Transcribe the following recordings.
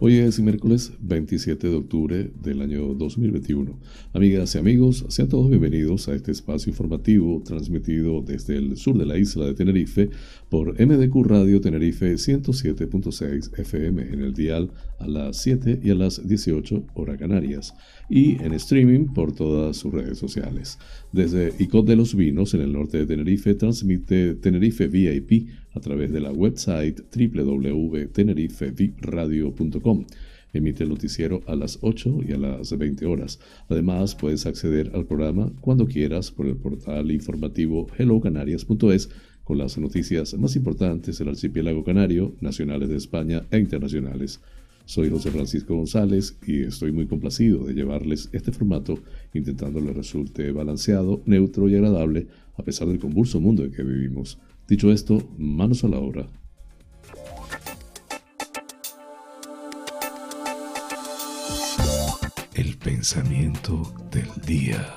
Hoy es miércoles 27 de octubre del año 2021. Amigas y amigos, sean todos bienvenidos a este espacio informativo transmitido desde el sur de la isla de Tenerife por MDQ Radio Tenerife 107.6 FM en el dial a las 7 y a las 18 hora canarias y en streaming por todas sus redes sociales. Desde ICOT de los Vinos en el norte de Tenerife transmite Tenerife VIP a través de la website www.tenerifeviradio.com. Emite el noticiero a las 8 y a las 20 horas. Además, puedes acceder al programa cuando quieras por el portal informativo hellocanarias.es con las noticias más importantes del archipiélago canario, nacionales de España e internacionales. Soy José Francisco González y estoy muy complacido de llevarles este formato intentando le resulte balanceado, neutro y agradable a pesar del convulso mundo en que vivimos. Dicho esto, manos a la obra. El pensamiento del día.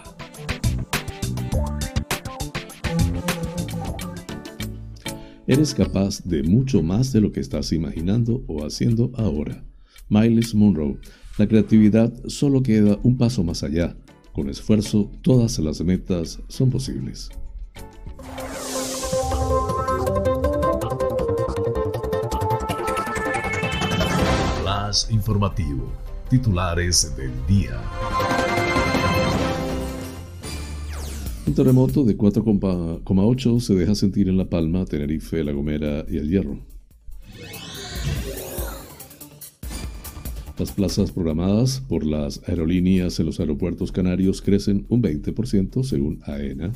Eres capaz de mucho más de lo que estás imaginando o haciendo ahora. Miles Monroe, la creatividad solo queda un paso más allá. Con esfuerzo, todas las metas son posibles. informativo. Titulares del día. Un terremoto de 4,8 se deja sentir en La Palma, Tenerife, La Gomera y El Hierro. Las plazas programadas por las aerolíneas en los aeropuertos canarios crecen un 20% según AENA.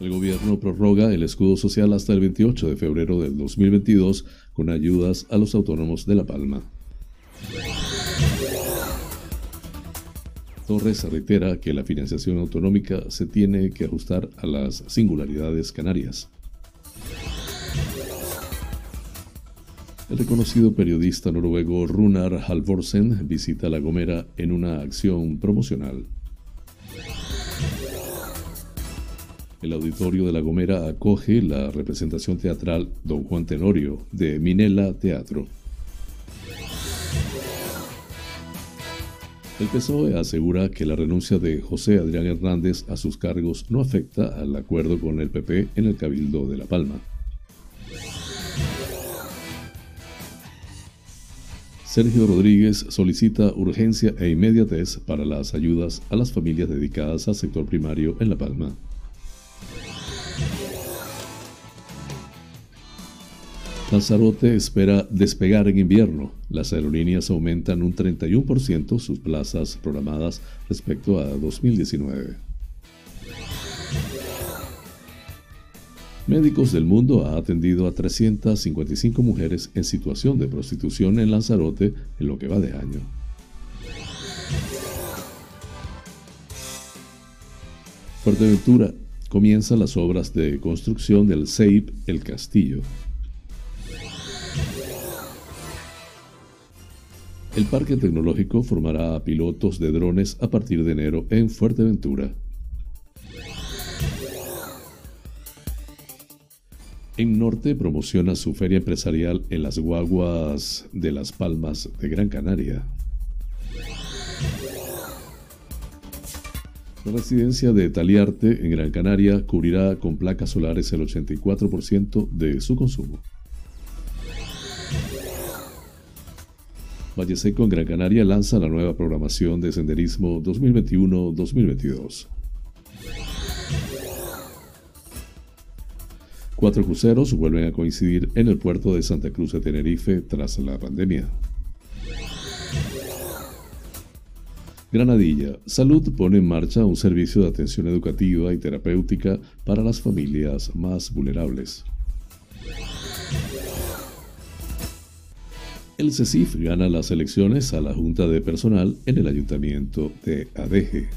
El gobierno prorroga el escudo social hasta el 28 de febrero del 2022 con ayudas a los autónomos de La Palma. Torres reitera que la financiación autonómica se tiene que ajustar a las singularidades canarias. El reconocido periodista noruego Runar Halvorsen visita La Gomera en una acción promocional. El auditorio de La Gomera acoge la representación teatral Don Juan Tenorio de Minela Teatro. El PSOE asegura que la renuncia de José Adrián Hernández a sus cargos no afecta al acuerdo con el PP en el Cabildo de La Palma. Sergio Rodríguez solicita urgencia e inmediatez para las ayudas a las familias dedicadas al sector primario en La Palma. Lanzarote espera despegar en invierno. Las aerolíneas aumentan un 31% sus plazas programadas respecto a 2019. Médicos del Mundo ha atendido a 355 mujeres en situación de prostitución en Lanzarote en lo que va de año. Fuerteventura comienza las obras de construcción del CEIP El Castillo. El parque tecnológico formará pilotos de drones a partir de enero en Fuerteventura. En Norte promociona su feria empresarial en las guaguas de Las Palmas de Gran Canaria. La residencia de Taliarte en Gran Canaria cubrirá con placas solares el 84% de su consumo. Valle Seco en Gran Canaria lanza la nueva programación de senderismo 2021-2022. Cuatro cruceros vuelven a coincidir en el puerto de Santa Cruz de Tenerife tras la pandemia. Granadilla. Salud pone en marcha un servicio de atención educativa y terapéutica para las familias más vulnerables. El CECIF gana las elecciones a la Junta de Personal en el Ayuntamiento de Adeje.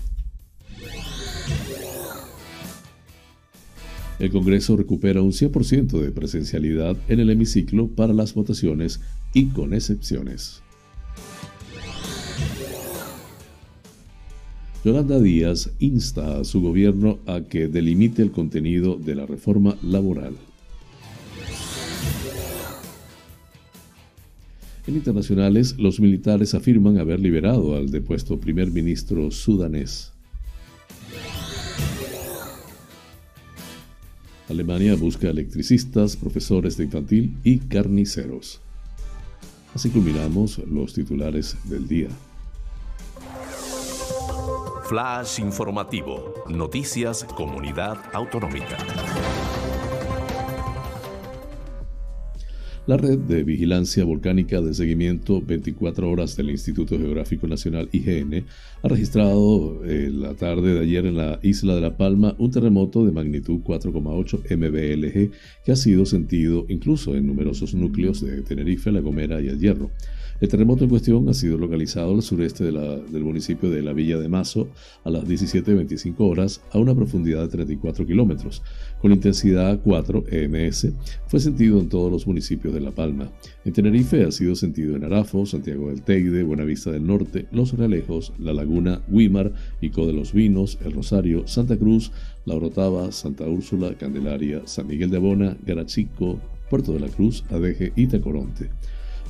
El Congreso recupera un 100% de presencialidad en el hemiciclo para las votaciones y con excepciones. Yolanda Díaz insta a su gobierno a que delimite el contenido de la reforma laboral. En internacionales, los militares afirman haber liberado al depuesto primer ministro sudanés. Alemania busca electricistas, profesores de infantil y carniceros. Así culminamos los titulares del día. Flash informativo. Noticias Comunidad Autonómica. La red de vigilancia volcánica de seguimiento 24 horas del Instituto Geográfico Nacional IGN ha registrado eh, la tarde de ayer en la isla de La Palma un terremoto de magnitud 4,8 MBLG que ha sido sentido incluso en numerosos núcleos de Tenerife, La Gomera y El Hierro. El terremoto en cuestión ha sido localizado al sureste del municipio de la Villa de Mazo a las 17.25 horas a una profundidad de 34 kilómetros. Con intensidad 4 EMS, fue sentido en todos los municipios de La Palma. En Tenerife ha sido sentido en Arafo, Santiago del Teide, Buenavista del Norte, Los Realejos, La Laguna, Guimar, Ico de los Vinos, El Rosario, Santa Cruz, La Orotava, Santa Úrsula, Candelaria, San Miguel de Abona, Garachico, Puerto de la Cruz, Adeje y Tecoronte.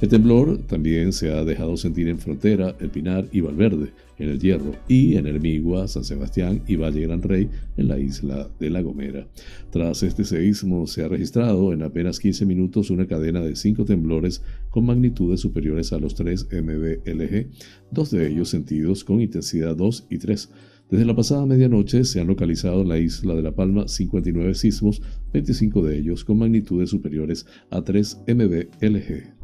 El temblor también se ha dejado sentir en Frontera, El Pinar y Valverde, en El Hierro, y en Hermigua, San Sebastián y Valle Gran Rey, en la isla de La Gomera. Tras este seísmo, se ha registrado en apenas 15 minutos una cadena de cinco temblores con magnitudes superiores a los 3 MBLG, dos de ellos sentidos con intensidad 2 y 3. Desde la pasada medianoche se han localizado en la isla de La Palma 59 sismos, 25 de ellos con magnitudes superiores a 3 MBLG.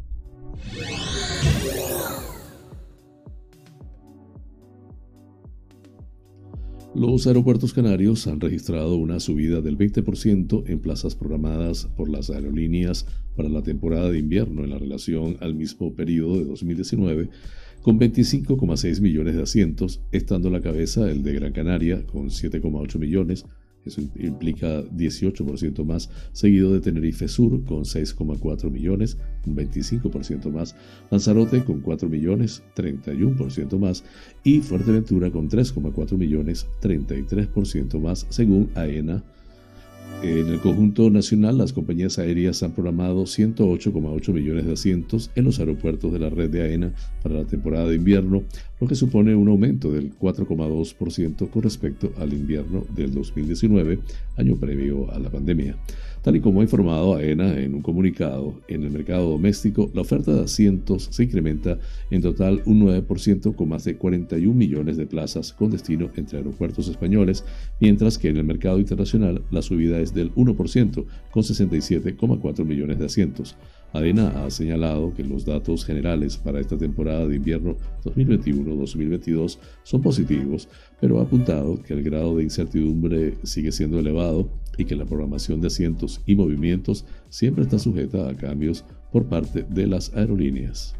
Los aeropuertos canarios han registrado una subida del 20% en plazas programadas por las aerolíneas para la temporada de invierno en la relación al mismo periodo de 2019, con 25,6 millones de asientos, estando a la cabeza el de Gran Canaria con 7,8 millones, eso implica 18% más, seguido de Tenerife Sur con 6,4 millones, un 25% más, Lanzarote con 4 millones, 31% más, y Fuerteventura con 3,4 millones, 33% más, según AENA. En el conjunto nacional, las compañías aéreas han programado 108,8 millones de asientos en los aeropuertos de la red de AENA para la temporada de invierno, lo que supone un aumento del 4,2% con respecto al invierno del 2019, año previo a la pandemia. Tal y como ha informado AENA en un comunicado, en el mercado doméstico la oferta de asientos se incrementa en total un 9% con más de 41 millones de plazas con destino entre aeropuertos españoles, mientras que en el mercado internacional la subida es del 1% con 67,4 millones de asientos. AENA ha señalado que los datos generales para esta temporada de invierno 2021-2022 son positivos, pero ha apuntado que el grado de incertidumbre sigue siendo elevado y que la programación de asientos y movimientos siempre está sujeta a cambios por parte de las aerolíneas.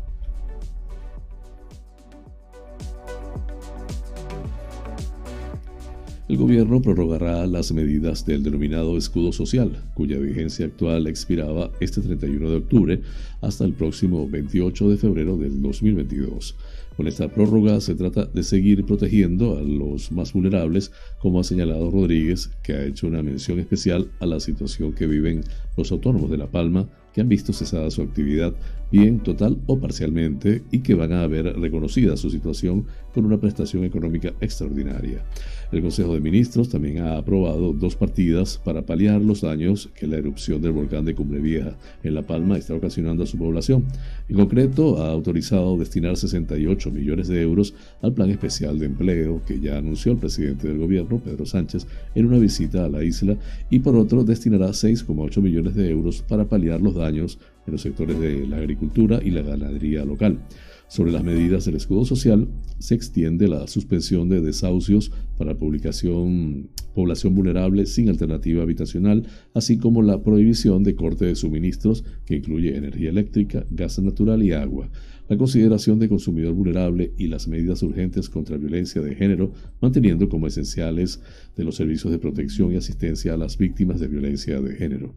El gobierno prorrogará las medidas del denominado escudo social, cuya vigencia actual expiraba este 31 de octubre hasta el próximo 28 de febrero del 2022. Con esta prórroga se trata de seguir protegiendo a los más vulnerables, como ha señalado Rodríguez, que ha hecho una mención especial a la situación que viven los autónomos de La Palma, que han visto cesada su actividad, bien total o parcialmente, y que van a ver reconocida su situación con una prestación económica extraordinaria. El Consejo de Ministros también ha aprobado dos partidas para paliar los daños que la erupción del volcán de Cumbre Vieja en La Palma está ocasionando a su población. En concreto, ha autorizado destinar 68 millones de euros al Plan Especial de Empleo que ya anunció el presidente del gobierno, Pedro Sánchez, en una visita a la isla y por otro destinará 6,8 millones de euros para paliar los daños en los sectores de la agricultura y la ganadería local. Sobre las medidas del escudo social, se extiende la suspensión de desahucios para publicación, población vulnerable sin alternativa habitacional, así como la prohibición de corte de suministros que incluye energía eléctrica, gas natural y agua la consideración de consumidor vulnerable y las medidas urgentes contra violencia de género, manteniendo como esenciales de los servicios de protección y asistencia a las víctimas de violencia de género.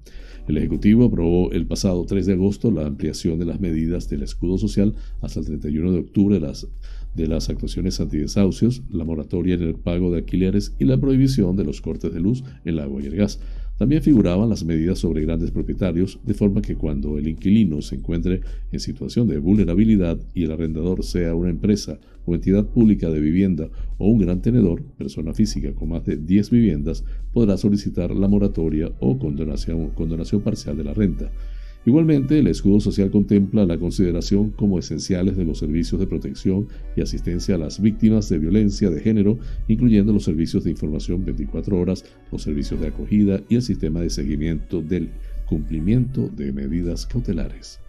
El Ejecutivo aprobó el pasado 3 de agosto la ampliación de las medidas del escudo social hasta el 31 de octubre de las, de las actuaciones antidesahucios, la moratoria en el pago de alquileres y la prohibición de los cortes de luz, el agua y el gas. También figuraban las medidas sobre grandes propietarios, de forma que cuando el inquilino se encuentre en situación de vulnerabilidad y el arrendador sea una empresa o entidad pública de vivienda o un gran tenedor, persona física con más de 10 viviendas, podrá solicitar la moratoria o condonación, condonación parcial de la renta. Igualmente, el escudo social contempla la consideración como esenciales de los servicios de protección y asistencia a las víctimas de violencia de género, incluyendo los servicios de información 24 horas, los servicios de acogida y el sistema de seguimiento del cumplimiento de medidas cautelares.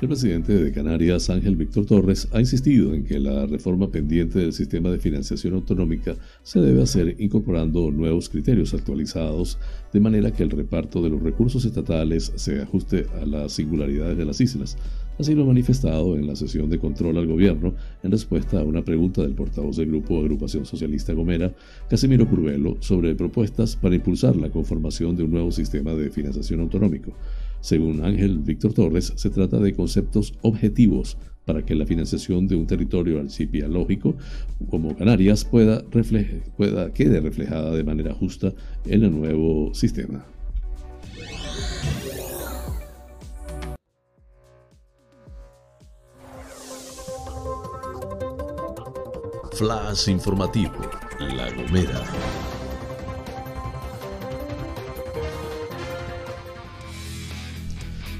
El presidente de Canarias, Ángel Víctor Torres, ha insistido en que la reforma pendiente del sistema de financiación autonómica se debe hacer incorporando nuevos criterios actualizados, de manera que el reparto de los recursos estatales se ajuste a las singularidades de las islas. Así lo ha manifestado en la sesión de control al gobierno en respuesta a una pregunta del portavoz del Grupo Agrupación Socialista Gomera, Casimiro Curvelo, sobre propuestas para impulsar la conformación de un nuevo sistema de financiación autonómico. Según Ángel Víctor Torres, se trata de conceptos objetivos para que la financiación de un territorio archipielógico como Canarias pueda, pueda quede reflejada de manera justa en el nuevo sistema. Flash informativo, La Gomera.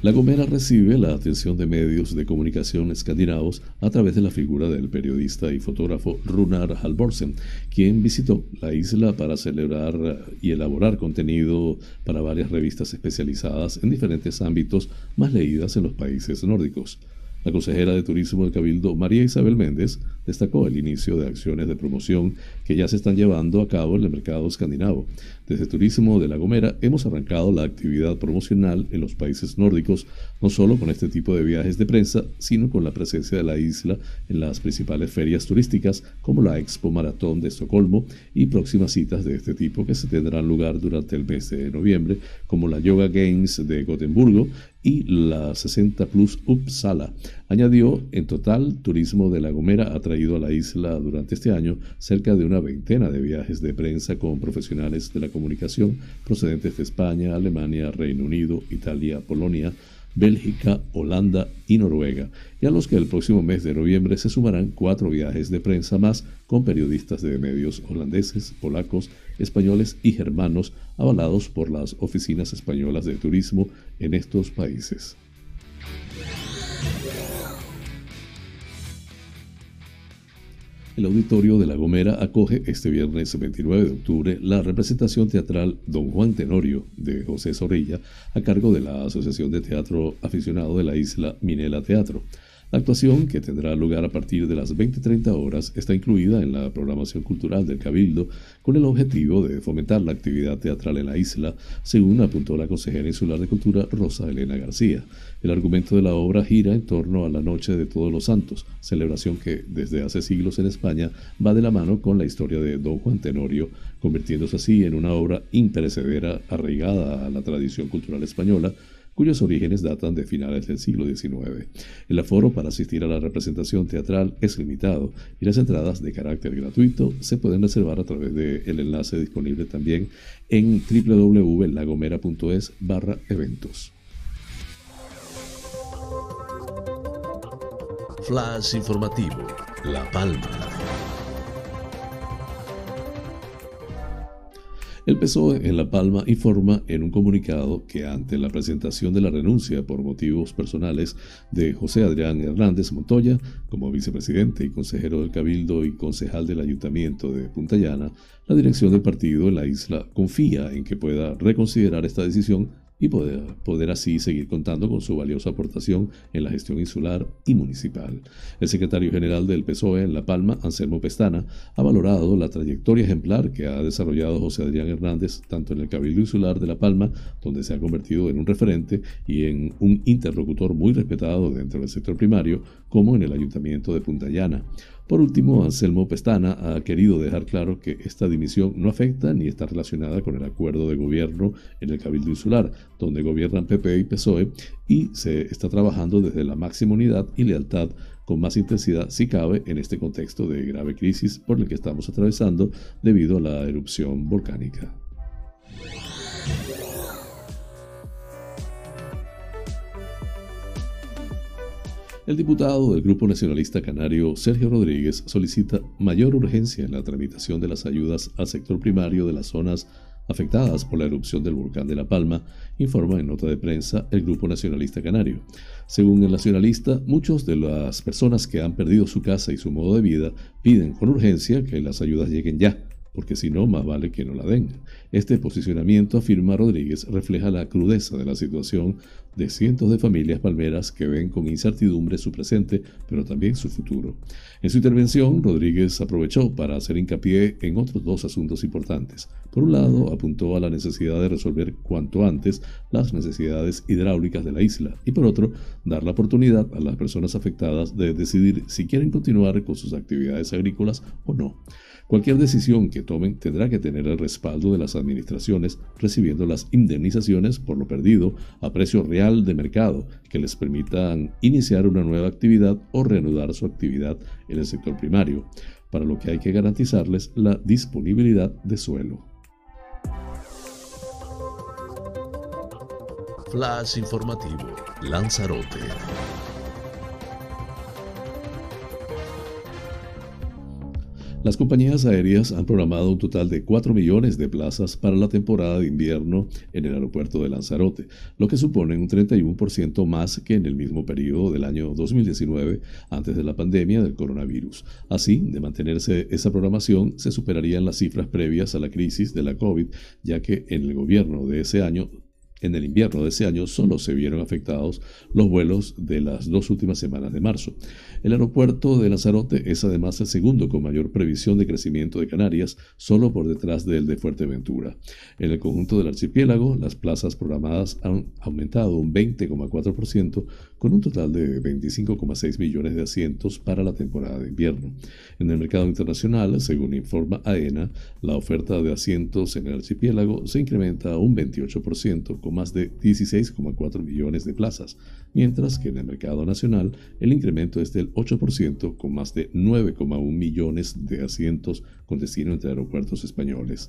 La Gomera recibe la atención de medios de comunicación escandinavos a través de la figura del periodista y fotógrafo Runar Halvorsen, quien visitó la isla para celebrar y elaborar contenido para varias revistas especializadas en diferentes ámbitos más leídas en los países nórdicos. La consejera de Turismo del Cabildo, María Isabel Méndez, destacó el inicio de acciones de promoción que ya se están llevando a cabo en el mercado escandinavo. Desde Turismo de La Gomera hemos arrancado la actividad promocional en los países nórdicos, no solo con este tipo de viajes de prensa, sino con la presencia de la isla en las principales ferias turísticas como la Expo Maratón de Estocolmo y próximas citas de este tipo que se tendrán lugar durante el mes de noviembre, como la Yoga Games de Gotemburgo y la 60 Plus Uppsala. Añadió, en total, Turismo de La Gomera ha traído a la isla durante este año cerca de una veintena de viajes de prensa con profesionales de la comunicación procedentes de España, Alemania, Reino Unido, Italia, Polonia, Bélgica, Holanda y Noruega, y a los que el próximo mes de noviembre se sumarán cuatro viajes de prensa más con periodistas de medios holandeses, polacos, españoles y germanos avalados por las oficinas españolas de turismo en estos países. El auditorio de La Gomera acoge este viernes 29 de octubre la representación teatral Don Juan Tenorio de José Zorrilla a cargo de la Asociación de Teatro Aficionado de la Isla Minela Teatro. La actuación, que tendrá lugar a partir de las 20-30 horas, está incluida en la programación cultural del Cabildo con el objetivo de fomentar la actividad teatral en la isla, según apuntó la consejera insular de Cultura Rosa Elena García. El argumento de la obra gira en torno a la Noche de Todos los Santos, celebración que desde hace siglos en España va de la mano con la historia de Don Juan Tenorio, convirtiéndose así en una obra imperecedera arraigada a la tradición cultural española, cuyos orígenes datan de finales del siglo XIX. El aforo para asistir a la representación teatral es limitado y las entradas de carácter gratuito se pueden reservar a través del enlace disponible también en www.lagomera.es barra eventos. Flash informativo, La Palma. El PSOE en La Palma informa en un comunicado que ante la presentación de la renuncia por motivos personales de José Adrián Hernández Montoya como vicepresidente y consejero del Cabildo y concejal del Ayuntamiento de Punta Llana, la dirección del partido en la isla confía en que pueda reconsiderar esta decisión y poder, así seguir contando con su valiosa aportación en la gestión insular y municipal. El secretario general del PSOE en La Palma, Anselmo Pestana, ha valorado la trayectoria ejemplar que ha desarrollado José Adrián Hernández tanto en el Cabildo Insular de La Palma, donde se ha convertido en un referente y en un interlocutor muy respetado dentro del sector primario, como en el Ayuntamiento de Punta Llana. Por último, Anselmo Pestana ha querido dejar claro que esta dimisión no afecta ni está relacionada con el acuerdo de gobierno en el Cabildo Insular, donde gobiernan PP y PSOE, y se está trabajando desde la máxima unidad y lealtad con más intensidad si cabe en este contexto de grave crisis por el que estamos atravesando debido a la erupción volcánica. El diputado del Grupo Nacionalista Canario, Sergio Rodríguez, solicita mayor urgencia en la tramitación de las ayudas al sector primario de las zonas afectadas por la erupción del volcán de La Palma, informa en nota de prensa el Grupo Nacionalista Canario. Según el nacionalista, muchas de las personas que han perdido su casa y su modo de vida piden con urgencia que las ayudas lleguen ya, porque si no, más vale que no la den. Este posicionamiento, afirma Rodríguez, refleja la crudeza de la situación de cientos de familias palmeras que ven con incertidumbre su presente, pero también su futuro. En su intervención, Rodríguez aprovechó para hacer hincapié en otros dos asuntos importantes. Por un lado, apuntó a la necesidad de resolver cuanto antes las necesidades hidráulicas de la isla y por otro, dar la oportunidad a las personas afectadas de decidir si quieren continuar con sus actividades agrícolas o no. Cualquier decisión que tomen tendrá que tener el respaldo de las administraciones recibiendo las indemnizaciones por lo perdido a precio real de mercado que les permitan iniciar una nueva actividad o reanudar su actividad en el sector primario, para lo que hay que garantizarles la disponibilidad de suelo. Flash informativo, Lanzarote. Las compañías aéreas han programado un total de 4 millones de plazas para la temporada de invierno en el aeropuerto de Lanzarote, lo que supone un 31% más que en el mismo periodo del año 2019 antes de la pandemia del coronavirus. Así, de mantenerse esa programación, se superarían las cifras previas a la crisis de la COVID, ya que en el gobierno de ese año en el invierno de ese año solo se vieron afectados los vuelos de las dos últimas semanas de marzo. El aeropuerto de Lanzarote es además el segundo con mayor previsión de crecimiento de Canarias, solo por detrás del de Fuerteventura. En el conjunto del archipiélago, las plazas programadas han aumentado un 20,4%, con un total de 25,6 millones de asientos para la temporada de invierno. En el mercado internacional, según informa AENA, la oferta de asientos en el archipiélago se incrementa un 28%, con más de 16,4 millones de plazas, mientras que en el mercado nacional el incremento es del 8%, con más de 9,1 millones de asientos con destino entre aeropuertos españoles.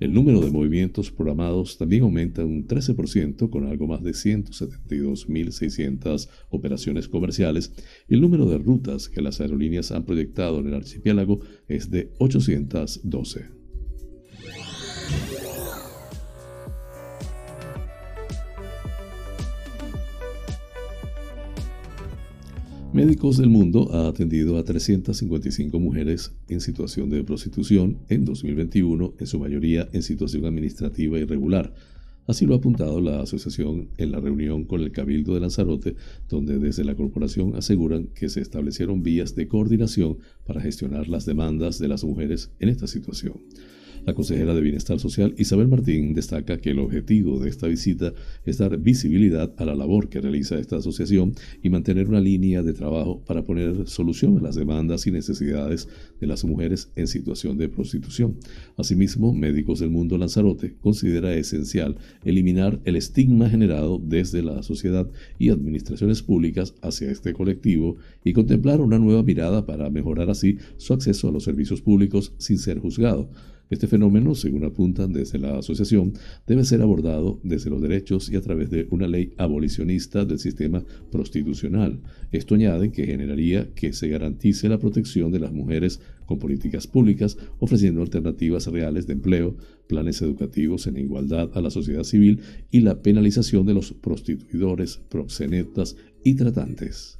El número de movimientos programados también aumenta un 13% con algo más de 172.600 operaciones comerciales y el número de rutas que las aerolíneas han proyectado en el archipiélago es de 812. Médicos del Mundo ha atendido a 355 mujeres en situación de prostitución en 2021, en su mayoría en situación administrativa irregular. Así lo ha apuntado la asociación en la reunión con el Cabildo de Lanzarote, donde desde la corporación aseguran que se establecieron vías de coordinación para gestionar las demandas de las mujeres en esta situación. La consejera de Bienestar Social Isabel Martín destaca que el objetivo de esta visita es dar visibilidad a la labor que realiza esta asociación y mantener una línea de trabajo para poner solución a las demandas y necesidades de las mujeres en situación de prostitución. Asimismo, Médicos del Mundo Lanzarote considera esencial eliminar el estigma generado desde la sociedad y administraciones públicas hacia este colectivo y contemplar una nueva mirada para mejorar así su acceso a los servicios públicos sin ser juzgado Este fenómeno, según apuntan desde la asociación, debe ser abordado desde los derechos y a través de una ley abolicionista del sistema prostitucional. Esto añade que generaría que se garantice la protección de las mujeres con políticas públicas, ofreciendo alternativas reales de empleo, planes educativos en igualdad a la sociedad civil y la penalización de los prostituidores, proxenetas y tratantes.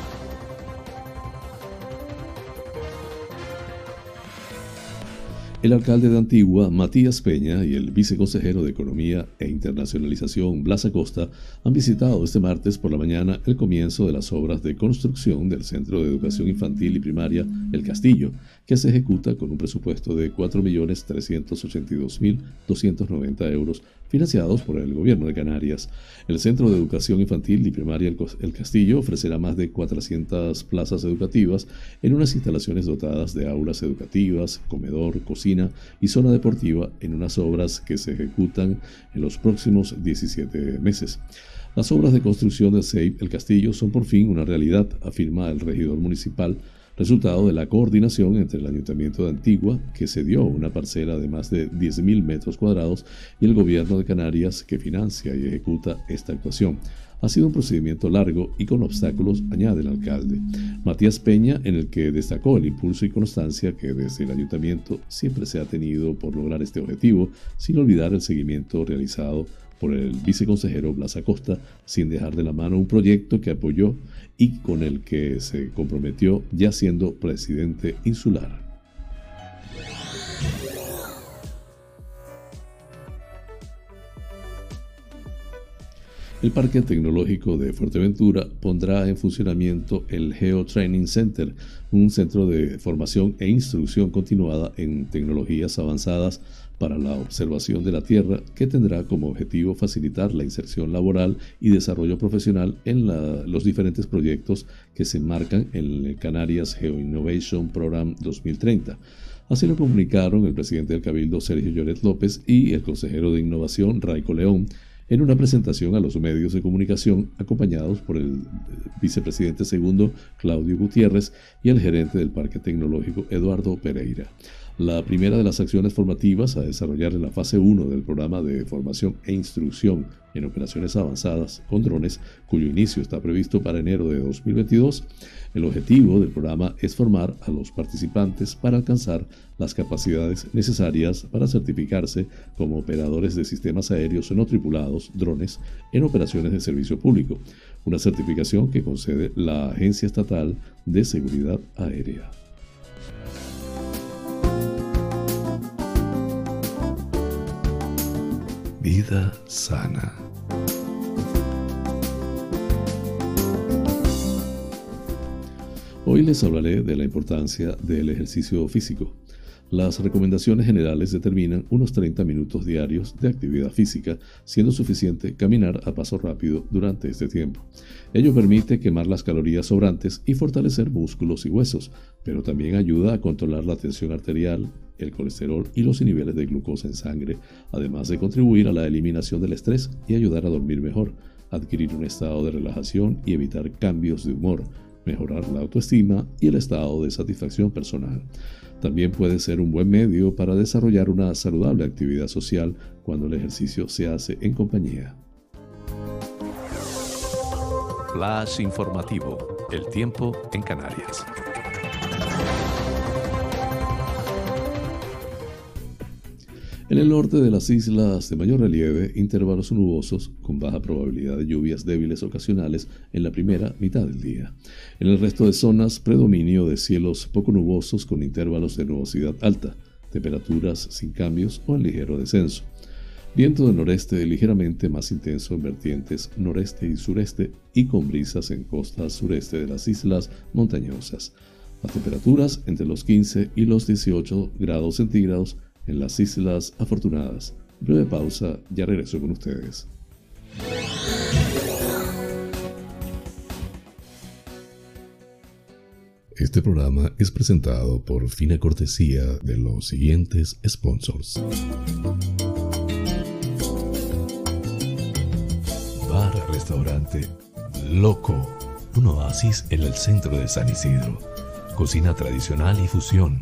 El alcalde de Antigua, Matías Peña, y el viceconsejero de Economía e Internacionalización, Blas Acosta, han visitado este martes por la mañana el comienzo de las obras de construcción del Centro de Educación Infantil y Primaria El Castillo, que se ejecuta con un presupuesto de 4.382.290 euros financiados por el Gobierno de Canarias. El Centro de Educación Infantil y Primaria El Castillo ofrecerá más de 400 plazas educativas en unas instalaciones dotadas de aulas educativas, comedor, cocina y zona deportiva en unas obras que se ejecutan en los próximos 17 meses. Las obras de construcción de SEIP El Castillo son por fin una realidad, afirma el regidor municipal resultado de la coordinación entre el Ayuntamiento de Antigua, que cedió una parcela de más de 10.000 metros cuadrados, y el Gobierno de Canarias, que financia y ejecuta esta actuación. Ha sido un procedimiento largo y con obstáculos, añade el alcalde. Matías Peña, en el que destacó el impulso y constancia que desde el ayuntamiento siempre se ha tenido por lograr este objetivo, sin olvidar el seguimiento realizado por el viceconsejero Blas Acosta, sin dejar de la mano un proyecto que apoyó y con el que se comprometió ya siendo presidente insular. El Parque Tecnológico de Fuerteventura pondrá en funcionamiento el Geo Training Center, un centro de formación e instrucción continuada en tecnologías avanzadas para la observación de la Tierra que tendrá como objetivo facilitar la inserción laboral y desarrollo profesional en los diferentes proyectos que se enmarcan en el Canarias Geo Innovation Program 2030. Así lo comunicaron el presidente del Cabildo Sergio Lloret López y el consejero de Innovación Raico León en una presentación a los medios de comunicación acompañados por el vicepresidente segundo Claudio Gutiérrez y el gerente del Parque Tecnológico Eduardo Pereira. La primera de las acciones formativas a desarrollar en la fase 1 del programa de formación e instrucción en operaciones avanzadas con drones, cuyo inicio está previsto para enero de 2022, el objetivo del programa es formar a los participantes para alcanzar las capacidades necesarias para certificarse como operadores de sistemas aéreos no tripulados, drones, en operaciones de servicio público, una certificación que concede la Agencia Estatal de Seguridad Aérea. Vida sana. Hoy les hablaré de la importancia del ejercicio físico. Las recomendaciones generales determinan unos 30 minutos diarios de actividad física, siendo suficiente caminar a paso rápido durante este tiempo. Ello permite quemar las calorías sobrantes y fortalecer músculos y huesos, pero también ayuda a controlar la tensión arterial, el colesterol y los niveles de glucosa en sangre, además de contribuir a la eliminación del estrés y ayudar a dormir mejor, adquirir un estado de relajación y evitar cambios de humor, mejorar la autoestima y el estado de satisfacción personal. También puede ser un buen medio para desarrollar una saludable actividad social cuando el ejercicio se hace en compañía. Flash informativo. El tiempo en Canarias. En el norte de las islas de mayor relieve, intervalos nubosos con baja probabilidad de lluvias débiles ocasionales en la primera mitad del día. En el resto de zonas, predominio de cielos poco nubosos con intervalos de nubosidad alta, temperaturas sin cambios o en ligero descenso. Viento del noreste ligeramente más intenso en vertientes noreste y sureste y con brisas en costas sureste de las islas montañosas. Las temperaturas entre los 15 y los 18 grados centígrados en las Islas Afortunadas. Breve pausa, ya regreso con ustedes. Este programa es presentado por fina cortesía de los siguientes sponsors. Bar Restaurante Loco un oasis en el centro de San Isidro. Cocina tradicional y fusión,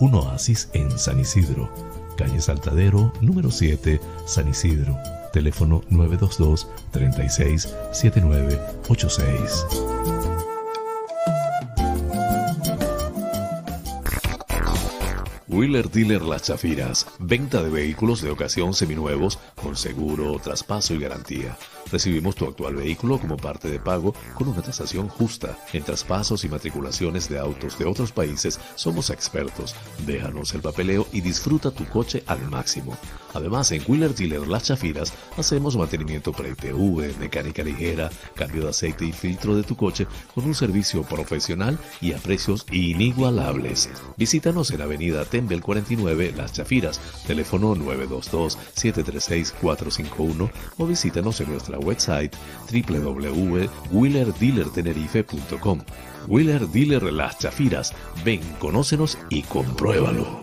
un oasis en San Isidro, calle Saltadero, número 7, San Isidro. Teléfono 922 36 7986. Wheeler Dealer Las Chafiras. Venta de vehículos de ocasión seminuevos con seguro, traspaso y garantía. Recibimos tu actual vehículo como parte de pago con una tasación justa. En traspasos y matriculaciones de autos de otros países somos expertos. Déjanos el papeleo y disfruta tu coche al máximo. Además, en Wheeler Dealer Las Chafiras hacemos mantenimiento pre-TV, mecánica ligera, cambio de aceite y filtro de tu coche con un servicio profesional y a precios inigualables. Visítanos en Avenida Tembel 49 Las Chafiras, teléfono 922-736-451 o visítanos en nuestra website www.wheelerdealertenerife.com. Wheeler Dealer Las Chafiras. Ven, conócenos y compruébalo.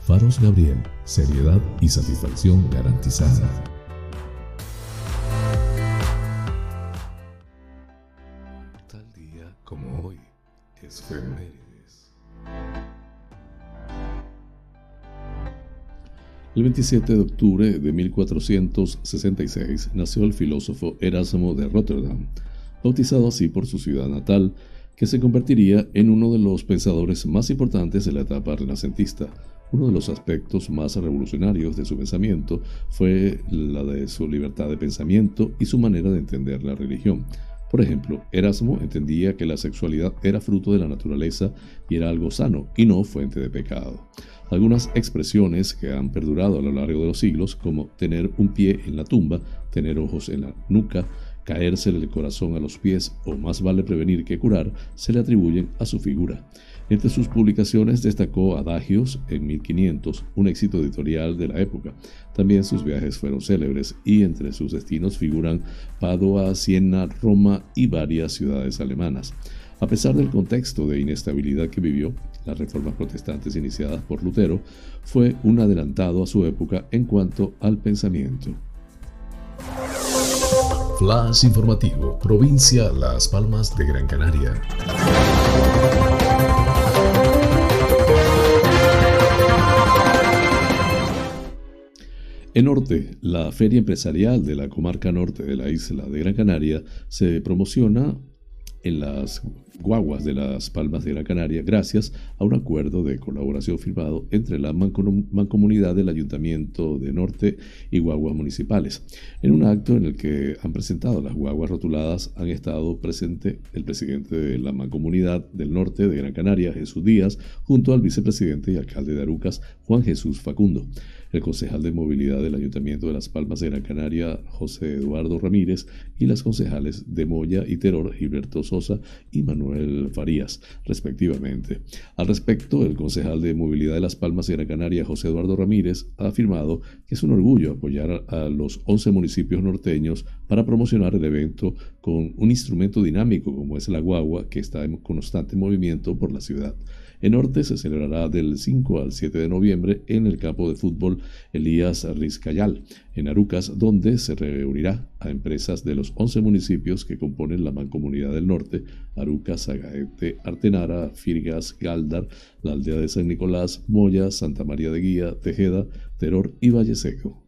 Faros Gabriel, seriedad y satisfacción garantizada. Tal día como hoy es efemérides. El 27 de octubre de 1466 nació el filósofo Erasmo de Rotterdam, bautizado así por su ciudad natal, que se convertiría en uno de los pensadores más importantes de la etapa renacentista. Uno de los aspectos más revolucionarios de su pensamiento fue la de su libertad de pensamiento y su manera de entender la religión. Por ejemplo, Erasmo entendía que la sexualidad era fruto de la naturaleza y era algo sano y no fuente de pecado. Algunas expresiones que han perdurado a lo largo de los siglos, como tener un pie en la tumba, tener ojos en la nuca, caérsele el corazón a los pies o más vale prevenir que curar, se le atribuyen a su figura. Entre sus publicaciones destacó Adagios en 1500, un éxito editorial de la época. También sus viajes fueron célebres y entre sus destinos figuran Padua, Siena, Roma y varias ciudades alemanas. A pesar del contexto de inestabilidad que vivió, las reformas protestantes iniciadas por Lutero fue un adelantado a su época en cuanto al pensamiento. Flash informativo, provincia Las Palmas de Gran Canaria. En Norte, la feria empresarial de la comarca norte de la isla de Gran Canaria se promociona en las guaguas de las Palmas de la Canaria gracias a un acuerdo de colaboración firmado entre la mancomunidad del Ayuntamiento de Norte y guaguas municipales. En un acto en el que han presentado las guaguas rotuladas han estado presente el presidente de la mancomunidad del Norte de Gran Canaria, Jesús Díaz, junto al vicepresidente y alcalde de Arucas, Juan Jesús Facundo el concejal de movilidad del Ayuntamiento de Las Palmas de Gran Canaria, José Eduardo Ramírez, y las concejales de Moya y Teror, Gilberto Sosa y Manuel Farías, respectivamente. Al respecto, el concejal de movilidad de Las Palmas de Gran Canaria, José Eduardo Ramírez, ha afirmado que es un orgullo apoyar a los 11 municipios norteños para promocionar el evento con un instrumento dinámico como es la guagua que está en constante movimiento por la ciudad. En Norte se celebrará del 5 al 7 de noviembre en el campo de fútbol Elías Rizcayal, en Arucas, donde se reunirá a empresas de los 11 municipios que componen la Mancomunidad del Norte, Arucas, Agaete, Artenara, Firgas, Galdar, la aldea de San Nicolás, Moya, Santa María de Guía, Tejeda, Teror y Valle Seco.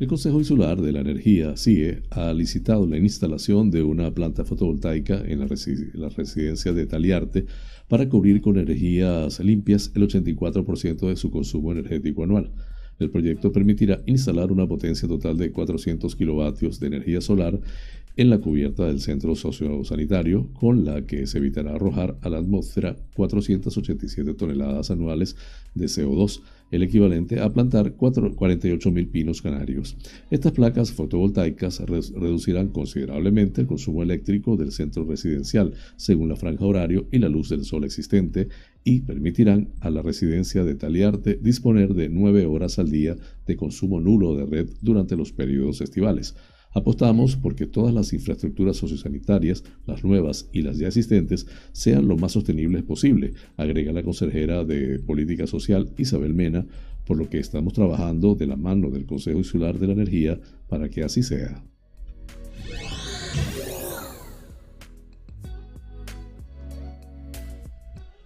El Consejo Insular de la Energía, CIE, ha licitado la instalación de una planta fotovoltaica en la, residencia de Taliarte para cubrir con energías limpias el 84% de su consumo energético anual. El proyecto permitirá instalar una potencia total de 400 kilovatios de energía solar en la cubierta del centro sociosanitario, con la que se evitará arrojar a la atmósfera 487 toneladas anuales de CO2 el equivalente a plantar 48.000 pinos canarios. Estas placas fotovoltaicas reducirán considerablemente el consumo eléctrico del centro residencial, según la franja horario y la luz del sol existente, y permitirán a la residencia de Taliarte disponer de 9 horas al día de consumo nulo de red durante los periodos estivales. Apostamos porque todas las infraestructuras sociosanitarias, las nuevas y las ya existentes, sean lo más sostenibles posible, agrega la consejera de Política Social Isabel Mena, por lo que estamos trabajando de la mano del Consejo Insular de la Energía para que así sea.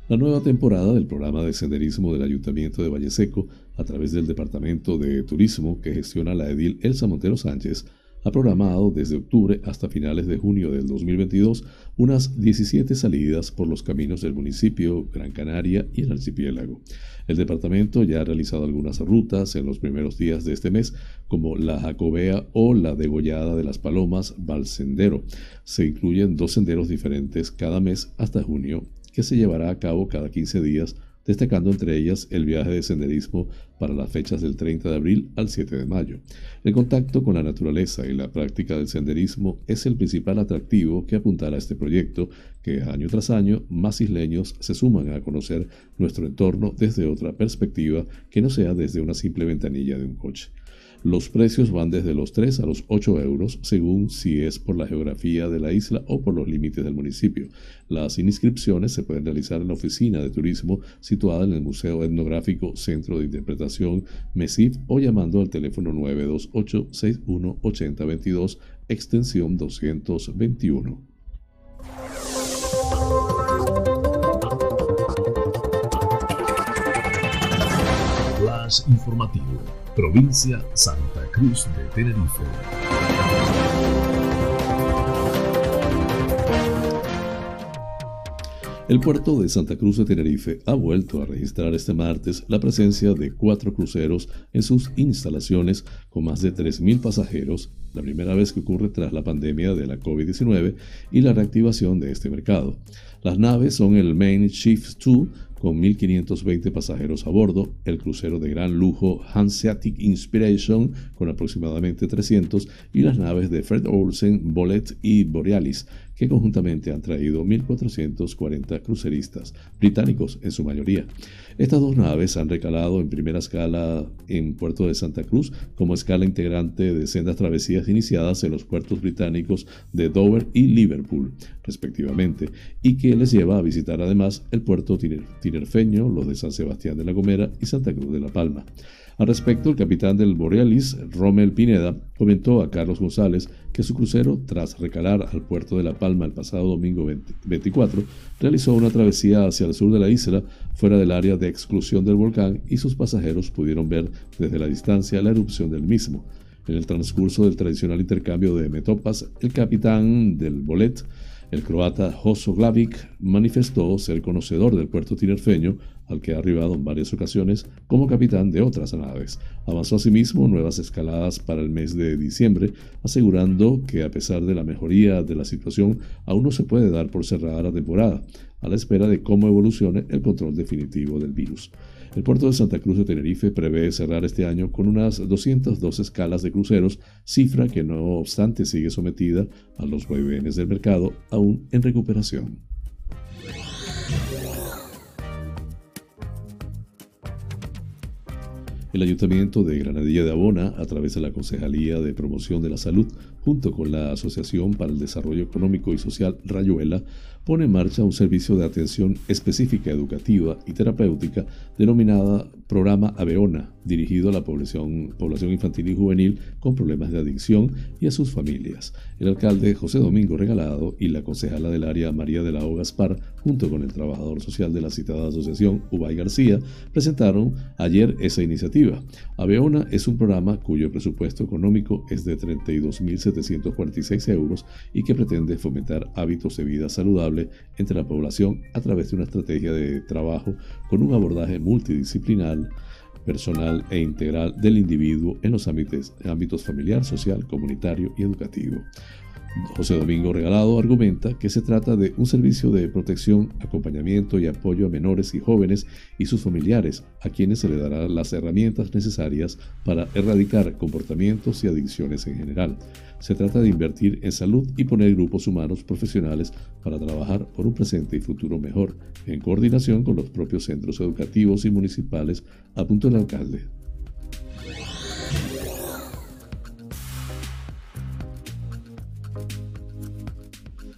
La nueva temporada del programa de senderismo del Ayuntamiento de Valle Seco, a través del Departamento de Turismo que gestiona la edil Elsa Montero Sánchez, ha programado desde octubre hasta finales de junio del 2022 unas 17 salidas por los caminos del municipio, Gran Canaria y el archipiélago. El departamento ya ha realizado algunas rutas en los primeros días de este mes, como la Jacobea o la Degollada de las Palomas, Valsendero. Se incluyen dos senderos diferentes cada mes hasta junio, que se llevará a cabo cada 15 días destacando entre ellas el viaje de senderismo para las fechas del 30 de abril al 7 de mayo. El contacto con la naturaleza y la práctica del senderismo es el principal atractivo que apuntará a este proyecto, que año tras año más isleños se suman a conocer nuestro entorno desde otra perspectiva que no sea desde una simple ventanilla de un coche. Los precios van desde los 3 a los 8 euros según si es por la geografía de la isla o por los límites del municipio. Las inscripciones se pueden realizar en la oficina de turismo situada en el Museo Etnográfico Centro de Interpretación MESIF o llamando al teléfono 928 61 8022 extensión 221. Flash informativo provincia Santa Cruz de Tenerife. El puerto de Santa Cruz de Tenerife ha vuelto a registrar este martes la presencia de cuatro cruceros en sus instalaciones con más de 3.000 pasajeros, la primera vez que ocurre tras la pandemia de la COVID-19 y la reactivación de este mercado. Las naves son el Main Chief 2 con 1.520 pasajeros a bordo, el crucero de gran lujo Hanseatic Inspiration con aproximadamente 300 y las naves de Fred Olsen, Bolet y Borealis, que conjuntamente han traído 1.440 cruceristas, británicos en su mayoría. Estas dos naves han recalado en primera escala en Puerto de Santa Cruz como escala integrante de sendas travesías iniciadas en los puertos británicos de Dover y Liverpool, respectivamente, y que les lleva a visitar además el puerto tinerfeño, los de San Sebastián de la Gomera y Santa Cruz de la Palma. Al respecto, el capitán del Borealis, Rommel Pineda, comentó a Carlos González que su crucero, tras recalar al puerto de La Palma el pasado domingo 24, realizó una travesía hacia el sur de la isla, fuera del área de exclusión del volcán, y sus pasajeros pudieron ver desde la distancia la erupción del mismo. En el transcurso del tradicional intercambio de metopas, el capitán del bolet el croata Joso Glavic manifestó ser conocedor del puerto tinerfeño, al que ha arribado en varias ocasiones como capitán de otras naves. Avanzó asimismo nuevas escaladas para el mes de diciembre, asegurando que a pesar de la mejoría de la situación, aún no se puede dar por cerrada la temporada, a la espera de cómo evolucione el control definitivo del virus. El puerto de Santa Cruz de Tenerife prevé cerrar este año con unas 202 escalas de cruceros, cifra que no obstante sigue sometida a los vaivenes del mercado aún en recuperación. El Ayuntamiento de Granadilla de Abona, a través de la Concejalía de Promoción de la Salud, junto con la Asociación para el Desarrollo Económico y Social Rayuela, pone en marcha un servicio de atención específica educativa y terapéutica denominada Programa Aveona, dirigido a la población, infantil y juvenil con problemas de adicción y a sus familias. El alcalde José Domingo Regalado y la concejala del área María de la O. Gaspar, junto con el trabajador social de la citada asociación Ubay García, presentaron ayer esa iniciativa. Aveona es un programa cuyo presupuesto económico es de 32.746 euros y que pretende fomentar hábitos de vida saludable entre la población a través de una estrategia de trabajo con un abordaje multidisciplinar personal e integral del individuo en los ámbitos, familiar, social, comunitario y educativo. José Domingo Regalado argumenta que se trata de un servicio de protección, acompañamiento y apoyo a menores y jóvenes y sus familiares, a quienes se le darán las herramientas necesarias para erradicar comportamientos y adicciones en general. Se trata de invertir en salud y poner grupos humanos profesionales para trabajar por un presente y futuro mejor, en coordinación con los propios centros educativos y municipales, apuntó el alcalde.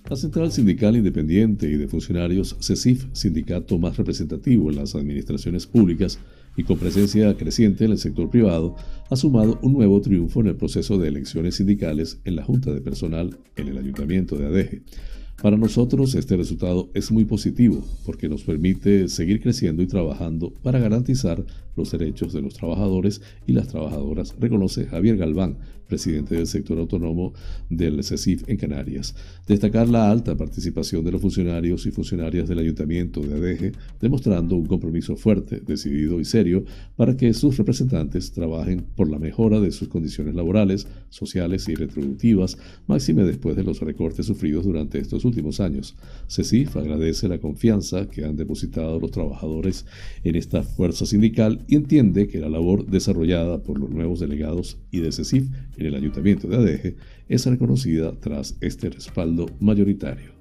La Central Sindical Independiente y de Funcionarios CECIF, sindicato más representativo en las administraciones públicas y con presencia creciente en el sector privado, ha sumado un nuevo triunfo en el proceso de elecciones sindicales en la Junta de Personal en el Ayuntamiento de Adeje. Para nosotros este resultado es muy positivo porque nos permite seguir creciendo y trabajando para garantizar los derechos de los trabajadores y las trabajadoras, reconoce Javier Galván, presidente del sector autónomo del CECIF en Canarias. Destacar la alta participación de los funcionarios y funcionarias del Ayuntamiento de Adeje, demostrando un compromiso fuerte, decidido y serio para que sus representantes trabajen por la mejora de sus condiciones laborales, sociales y retributivas, máxime después de los recortes sufridos durante estos últimos años. CECIF agradece la confianza que han depositado los trabajadores en esta fuerza sindical y entiende que la labor desarrollada por los nuevos delegados y de CECIF en el Ayuntamiento de Adeje es reconocida tras este respaldo mayoritario.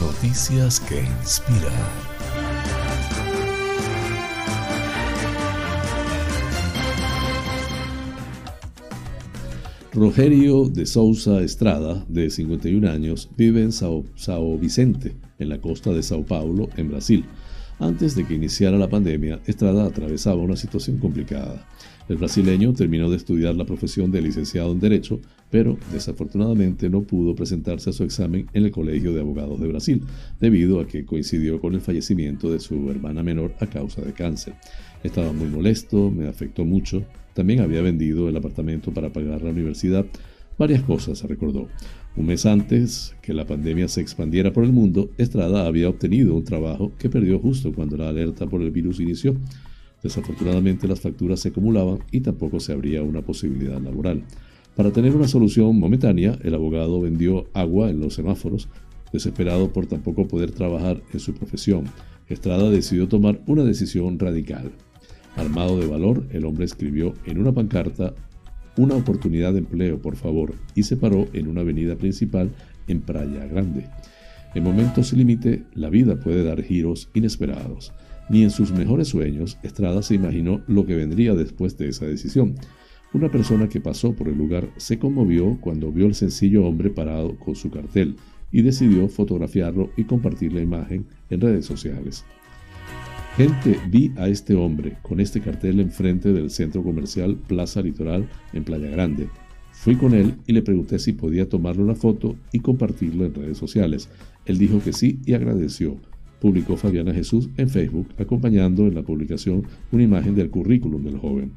Noticias que inspiran. Rogerio de Souza Estrada, de 51 años, vive en Sao, Vicente, en la costa de Sao Paulo, en Brasil. Antes de que iniciara la pandemia, Estrada atravesaba una situación complicada. El brasileño terminó de estudiar la profesión de licenciado en Derecho, pero desafortunadamente no pudo presentarse a su examen en el Colegio de Abogados de Brasil, debido a que coincidió con el fallecimiento de su hermana menor a causa de cáncer. Estaba muy molesto, me afectó mucho, también había vendido el apartamento para pagar la universidad. Varias cosas, recordó. Un mes antes que la pandemia se expandiera por el mundo, Estrada había obtenido un trabajo que perdió justo cuando la alerta por el virus inició. Desafortunadamente las facturas se acumulaban y tampoco se abría una posibilidad laboral. Para tener una solución momentánea, el abogado vendió agua en los semáforos, desesperado por tampoco poder trabajar en su profesión. Estrada decidió tomar una decisión radical. Armado de valor, el hombre escribió en una pancarta una oportunidad de empleo, por favor, y se paró en una avenida principal en Playa Grande. En momentos límite, la vida puede dar giros inesperados. Ni en sus mejores sueños, Estrada se imaginó lo que vendría después de esa decisión. Una persona que pasó por el lugar se conmovió cuando vio el sencillo hombre parado con su cartel y decidió fotografiarlo y compartir la imagen en redes sociales. Gente, vi a este hombre con este cartel enfrente del centro comercial Plaza Litoral en Playa Grande. Fui con él y le pregunté si podía tomarle una foto y compartirlo en redes sociales. Él dijo que sí y agradeció. publicó Fabiana Jesús en Facebook, acompañando en la publicación una imagen del currículum del joven.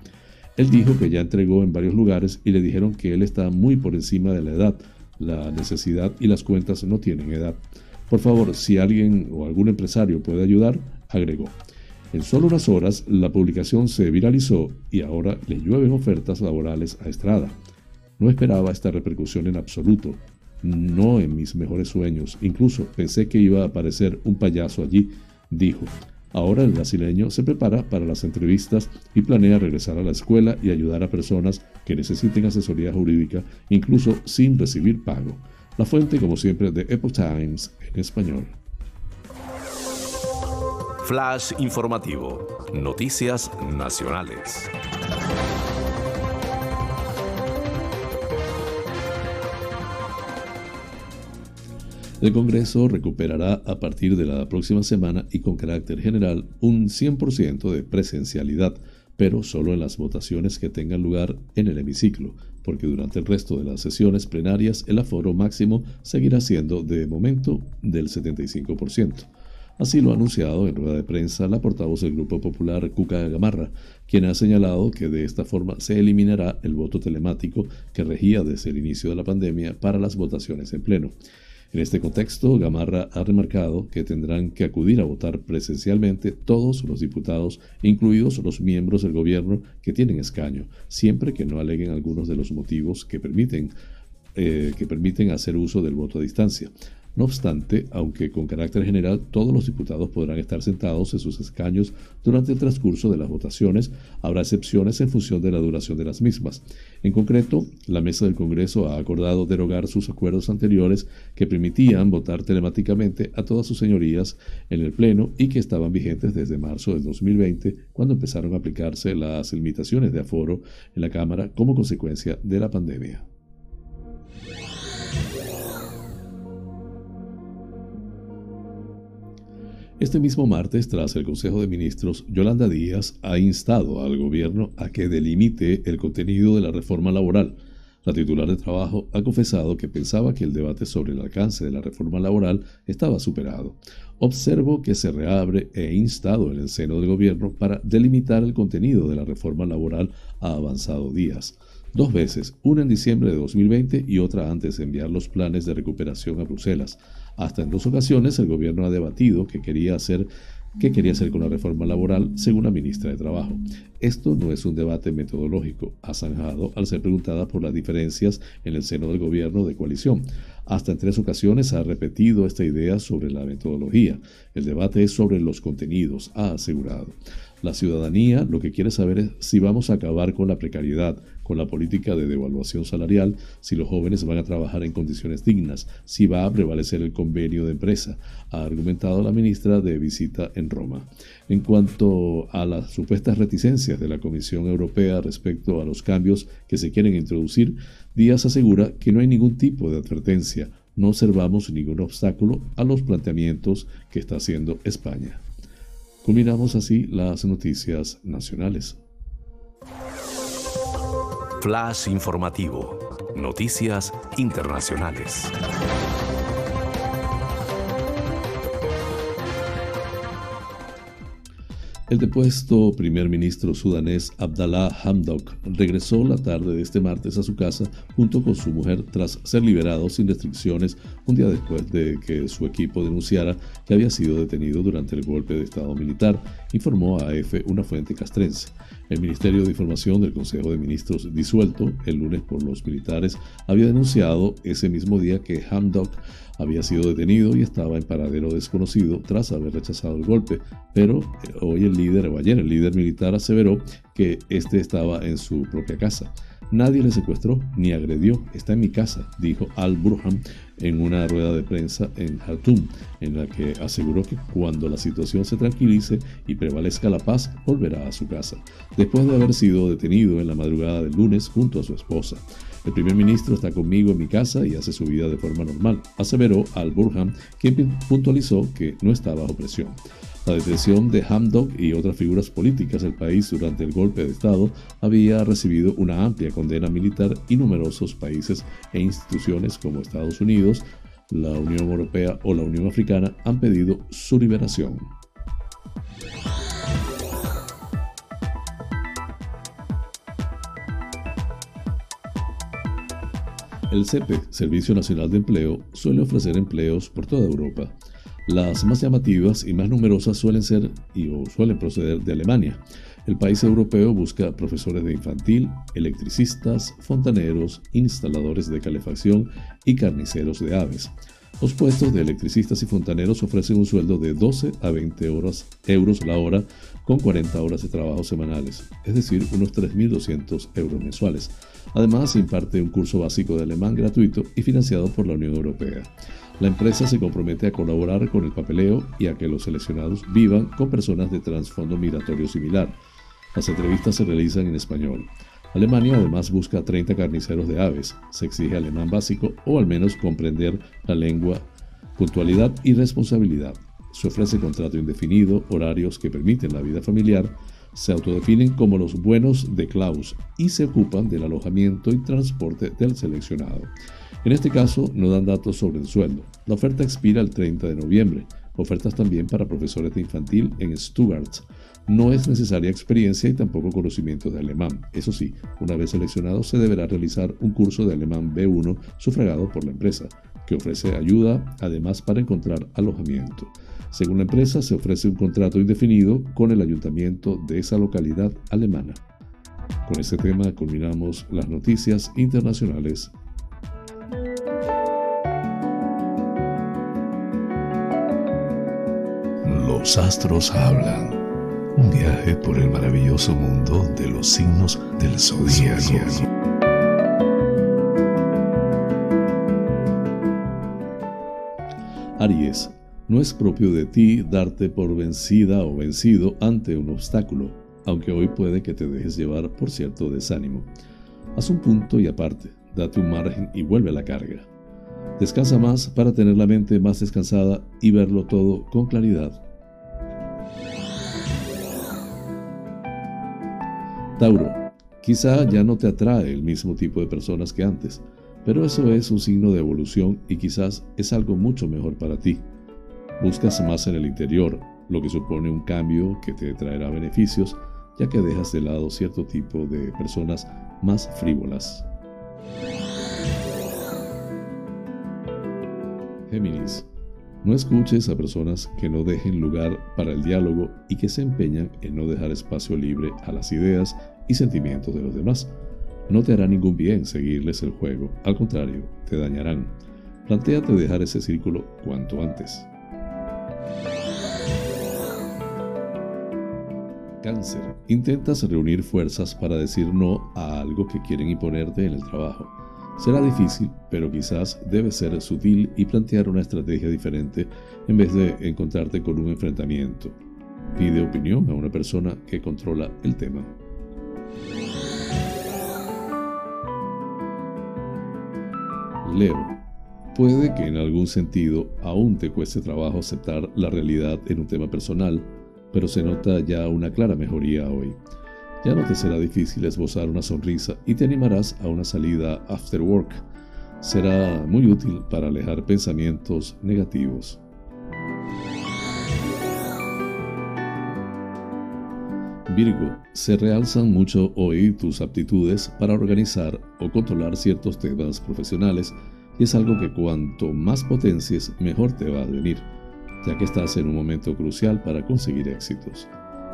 Él dijo que ya entregó en varios lugares y le dijeron que él está muy por encima de la edad, la necesidad y las cuentas no tienen edad. Por favor, si alguien o algún empresario puede ayudar, agregó. En solo unas horas, la publicación se viralizó y ahora le llueven ofertas laborales a Estrada. No esperaba esta repercusión en absoluto, no en mis mejores sueños. Incluso pensé que iba a aparecer un payaso allí, dijo. Ahora el brasileño se prepara para las entrevistas y planea regresar a la escuela y ayudar a personas que necesiten asesoría jurídica, incluso sin recibir pago. La fuente, como siempre, de Epoch Times en español. Flash informativo. Noticias nacionales. El Congreso recuperará a partir de la próxima semana y con carácter general un 100% de presencialidad, pero solo en las votaciones que tengan lugar en el hemiciclo, porque durante el resto de las sesiones plenarias el aforo máximo seguirá siendo de momento del 75%. Así lo ha anunciado en rueda de prensa la portavoz del Grupo Popular, Cuca Gamarra, quien ha señalado que de esta forma se eliminará el voto telemático que regía desde el inicio de la pandemia para las votaciones en pleno. En este contexto, Gamarra ha remarcado que tendrán que acudir a votar presencialmente todos los diputados, incluidos los miembros del gobierno que tienen escaño, siempre que no aleguen algunos de los motivos que permiten, eh, que permiten hacer uso del voto a distancia. No obstante, aunque con carácter general todos los diputados podrán estar sentados en sus escaños durante el transcurso de las votaciones, habrá excepciones en función de la duración de las mismas. En concreto, la mesa del Congreso ha acordado derogar sus acuerdos anteriores que permitían votar telemáticamente a todas sus señorías en el Pleno y que estaban vigentes desde marzo del 2020, cuando empezaron a aplicarse las limitaciones de aforo en la Cámara como consecuencia de la pandemia. Este mismo martes, tras el Consejo de Ministros, Yolanda Díaz ha instado al gobierno a que delimite el contenido de la reforma laboral. La titular de Trabajo ha confesado que pensaba que el debate sobre el alcance de la reforma laboral estaba superado. Observo que se reabre e instado en el seno del gobierno para delimitar el contenido de la reforma laboral a avanzado días dos veces, una en diciembre de 2020 y otra antes de enviar los planes de recuperación a Bruselas. Hasta en dos ocasiones el gobierno ha debatido qué quería hacer con la reforma laboral según la ministra de Trabajo. Esto no es un debate metodológico, ha zanjado al ser preguntada por las diferencias en el seno del gobierno de coalición. Hasta en tres ocasiones ha repetido esta idea sobre la metodología. El debate es sobre los contenidos, ha asegurado. La ciudadanía lo que quiere saber es si vamos a acabar con la precariedad, con la política de devaluación salarial, si los jóvenes van a trabajar en condiciones dignas, si va a prevalecer el convenio de empresa, ha argumentado la ministra de visita en Roma. En cuanto a las supuestas reticencias de la Comisión Europea respecto a los cambios que se quieren introducir, Díaz asegura que no hay ningún tipo de advertencia, no observamos ningún obstáculo a los planteamientos que está haciendo España. Culminamos así las noticias nacionales. Flash informativo. Noticias internacionales. El depuesto primer ministro sudanés Abdallah Hamdok regresó la tarde de este martes a su casa junto con su mujer tras ser liberado sin restricciones un día después de que su equipo denunciara que había sido detenido durante el golpe de Estado militar, informó a AF una fuente castrense. El Ministerio de Información del Consejo de Ministros disuelto el lunes por los militares había denunciado ese mismo día que Hamdok había sido detenido y estaba en paradero desconocido tras haber rechazado el golpe, pero eh, hoy el líder, o ayer el líder militar aseveró que este estaba en su propia casa. Nadie le secuestró ni agredió, está en mi casa, dijo Al-Burhan en una rueda de prensa en Khartoum, en la que aseguró que cuando la situación se tranquilice y prevalezca la paz, volverá a su casa, después de haber sido detenido en la madrugada del lunes junto a su esposa. El primer ministro está conmigo en mi casa y hace su vida de forma normal, aseveró Al-Burhan, quien puntualizó que no está bajo presión. La detención de Hamdok y otras figuras políticas del país durante el golpe de Estado había recibido una amplia condena militar y numerosos países e instituciones como Estados Unidos, la Unión Europea o la Unión Africana han pedido su liberación. El CEPE, Servicio Nacional de Empleo, suele ofrecer empleos por toda Europa. Las más llamativas y más numerosas suelen ser y suelen proceder de Alemania. El país europeo busca profesores de infantil, electricistas, fontaneros, instaladores de calefacción y carniceros de aves. Los puestos de electricistas y fontaneros ofrecen un sueldo de 12 a 20 euros la hora con 40 horas de trabajo semanales, es decir, unos 3.200 euros mensuales. Además, imparte un curso básico de alemán gratuito y financiado por la Unión Europea. La empresa se compromete a colaborar con el papeleo y a que los seleccionados vivan con personas de trasfondo migratorio similar. Las entrevistas se realizan en español. Alemania además busca 30 carniceros de aves. Se exige alemán básico o al menos comprender la lengua, puntualidad y responsabilidad. Se ofrece contrato indefinido, horarios que permiten la vida familiar, se autodefinen como los buenos de Klaus y se ocupan del alojamiento y transporte del seleccionado. En este caso, no dan datos sobre el sueldo. La oferta expira el 30 de noviembre. Ofertas también para profesores de infantil en Stuttgart, no es necesaria experiencia y tampoco conocimiento de alemán. Eso sí, una vez seleccionado se deberá realizar un curso de alemán B1 sufragado por la empresa, que ofrece ayuda además para encontrar alojamiento. Según la empresa, se ofrece un contrato indefinido con el ayuntamiento de esa localidad alemana. Con este tema culminamos las noticias internacionales. Los astros hablan. Un viaje por el maravilloso mundo de los signos del zodíaco. Aries, no es propio de ti darte por vencida o vencido ante un obstáculo, aunque hoy puede que te dejes llevar por cierto desánimo. Haz un punto y aparte, date un margen y vuelve a la carga. Descansa más para tener la mente más descansada y verlo todo con claridad. Tauro, quizá ya no te atrae el mismo tipo de personas que antes, pero eso es un signo de evolución y quizás es algo mucho mejor para ti. Buscas más en el interior, lo que supone un cambio que te traerá beneficios, ya que dejas de lado cierto tipo de personas más frívolas. Géminis, no escuches a personas que no dejen lugar para el diálogo y que se empeñan en no dejar espacio libre a las ideas y sentimientos de los demás. No te hará ningún bien seguirles el juego, al contrario, te dañarán. Plantéate dejar ese círculo cuanto antes. Cáncer. Intentas reunir fuerzas para decir no a algo que quieren imponerte en el trabajo. Será difícil, pero quizás debes ser sutil y plantear una estrategia diferente en vez de encontrarte con un enfrentamiento. Pide opinión a una persona que controla el tema. Leo. Puede que en algún sentido aún te cueste trabajo aceptar la realidad en un tema personal, pero se nota ya una clara mejoría hoy. Ya no te será difícil esbozar una sonrisa y te animarás a una salida after work. Será muy útil para alejar pensamientos negativos. Virgo, se realzan mucho hoy tus aptitudes para organizar o controlar ciertos temas profesionales y es algo que cuanto más potencies mejor te va a venir, ya que estás en un momento crucial para conseguir éxitos.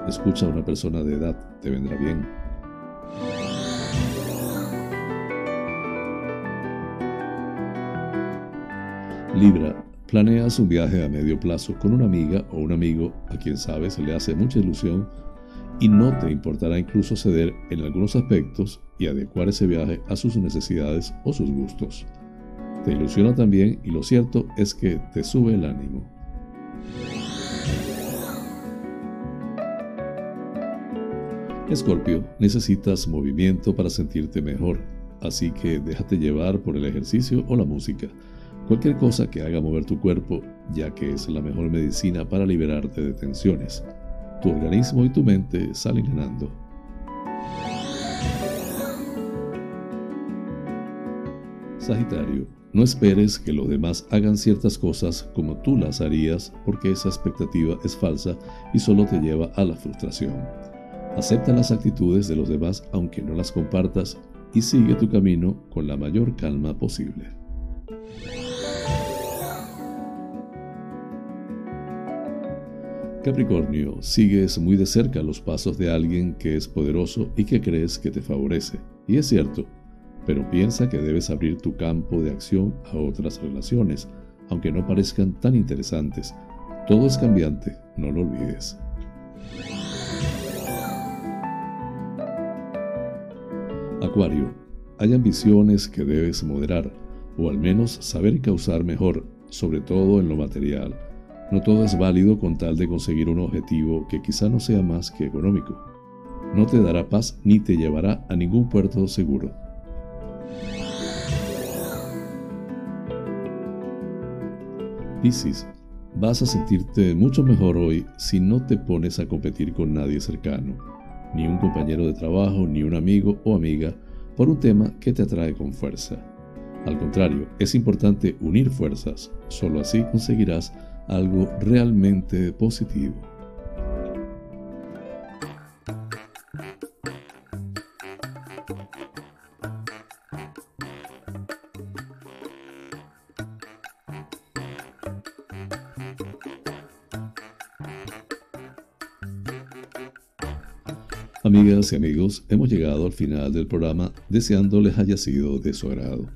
Escucha a una persona de edad, te vendrá bien. Libra, planeas un viaje a medio plazo con una amiga o un amigo a quien sabes le hace mucha ilusión y no te importará incluso ceder en algunos aspectos y adecuar ese viaje a sus necesidades o sus gustos. Te ilusiona también y lo cierto es que te sube el ánimo. Escorpio, necesitas movimiento para sentirte mejor, así que déjate llevar por el ejercicio o la música. Cualquier cosa que haga mover tu cuerpo, ya que es la mejor medicina para liberarte de tensiones tu organismo y tu mente salen ganando. Sagitario, No esperes que los demás hagan ciertas cosas como tú las harías porque esa expectativa es falsa y solo te lleva a la frustración. Acepta las actitudes de los demás aunque no las compartas y sigue tu camino con la mayor calma posible. Capricornio, sigues muy de cerca los pasos de alguien que es poderoso y que crees que te favorece. Y es cierto, pero piensa que debes abrir tu campo de acción a otras relaciones, aunque no parezcan tan interesantes. Todo es cambiante, no lo olvides. Hay ambiciones que debes moderar, o al menos saber causar mejor, sobre todo en lo material. No todo es válido con tal de conseguir un objetivo que quizá no sea más que económico. No te dará paz ni te llevará a ningún puerto seguro. Piscis, vas a sentirte mucho mejor hoy si no te pones a competir con nadie cercano, ni un compañero de trabajo, ni un amigo o amiga, por un tema que te atrae con fuerza. Al contrario, es importante unir fuerzas, solo así conseguirás algo realmente positivo. Amigas y amigos, hemos llegado al final del programa deseándoles haya sido de su agrado.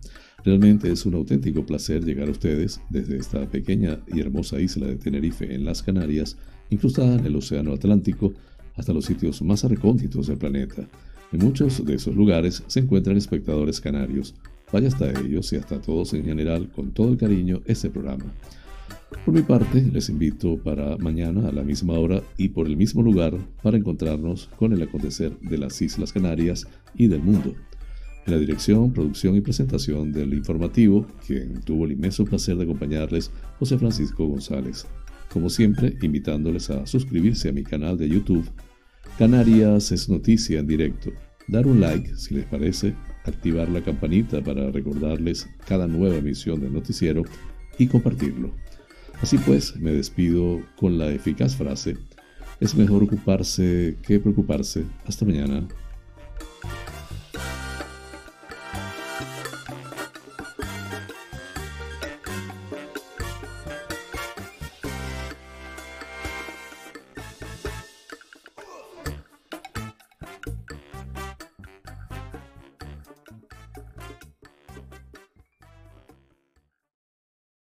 Realmente es un auténtico placer llegar a ustedes desde esta pequeña y hermosa isla de Tenerife en las Canarias, incrustada en el Océano Atlántico, hasta los sitios más recónditos del planeta. En muchos de esos lugares se encuentran espectadores canarios. Vaya hasta ellos y hasta todos en general con todo el cariño este programa. Por mi parte, les invito para mañana a la misma hora y por el mismo lugar para encontrarnos con el acontecer de las Islas Canarias y del mundo. En la dirección, producción y presentación del informativo, quien tuvo el inmenso placer de acompañarles, José Francisco González. Como siempre, invitándoles a suscribirse a mi canal de YouTube. Canarias es noticia en directo. Dar un like si les parece, activar la campanita para recordarles cada nueva emisión del noticiero y compartirlo. Así pues, me despido con la eficaz frase, es mejor ocuparse que preocuparse. Hasta mañana.